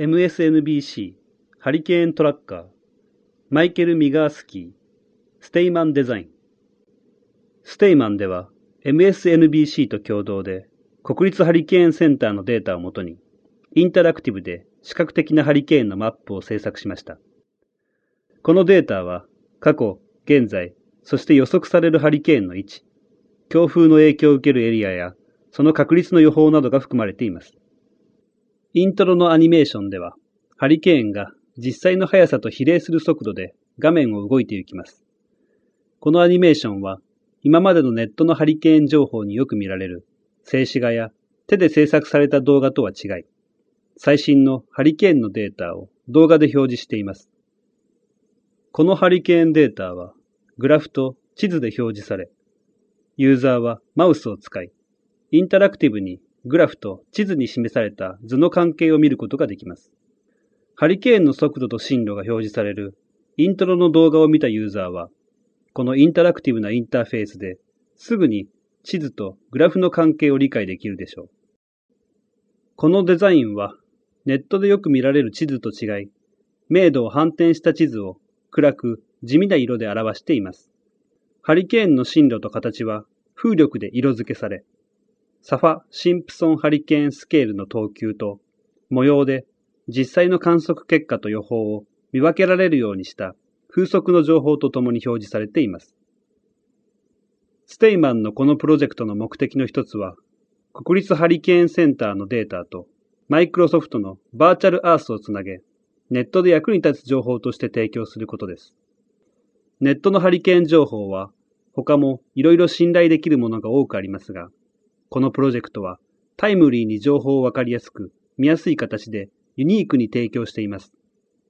MSNBC ハリケーントラッカーマイケル・ミガースキーステイマンデザインステイマンでは MSNBC と共同で国立ハリケーンセンターのデータをもとにインタラクティブで視覚的なハリケーンのマップを制作しました。このデータは過去、現在、そして予測されるハリケーンの位置、強風の影響を受けるエリアやその確率の予報などが含まれています。イントロのアニメーションでは、ハリケーンが実際の速さと比例する速度で画面を動いていきます。このアニメーションは、今までのネットのハリケーン情報によく見られる静止画や手で制作された動画とは違い、最新のハリケーンのデータを動画で表示しています。このハリケーンデータは、グラフと地図で表示され、ユーザーはマウスを使い、インタラクティブにグラフと地図に示された図の関係を見ることができます。ハリケーンの速度と進路が表示されるイントロの動画を見たユーザーは、このインタラクティブなインターフェースですぐに地図とグラフの関係を理解できるでしょう。このデザインはネットでよく見られる地図と違い、明度を反転した地図を暗く地味な色で表しています。ハリケーンの進路と形は風力で色付けされ、サファ・シンプソンハリケーンスケールの等級と模様で実際の観測結果と予報を見分けられるようにした風速の情報とともに表示されています。ステイマンのこのプロジェクトの目的の一つは、国立ハリケーンセンターのデータとマイクロソフトのバーチャルアースをつなげ、ネットで役に立つ情報として提供することです。ネットのハリケーン情報は他もいろいろ信頼できるものが多くありますが、このプロジェクトはタイムリーに情報をわかりやすく、見やすい形でユニークに提供しています。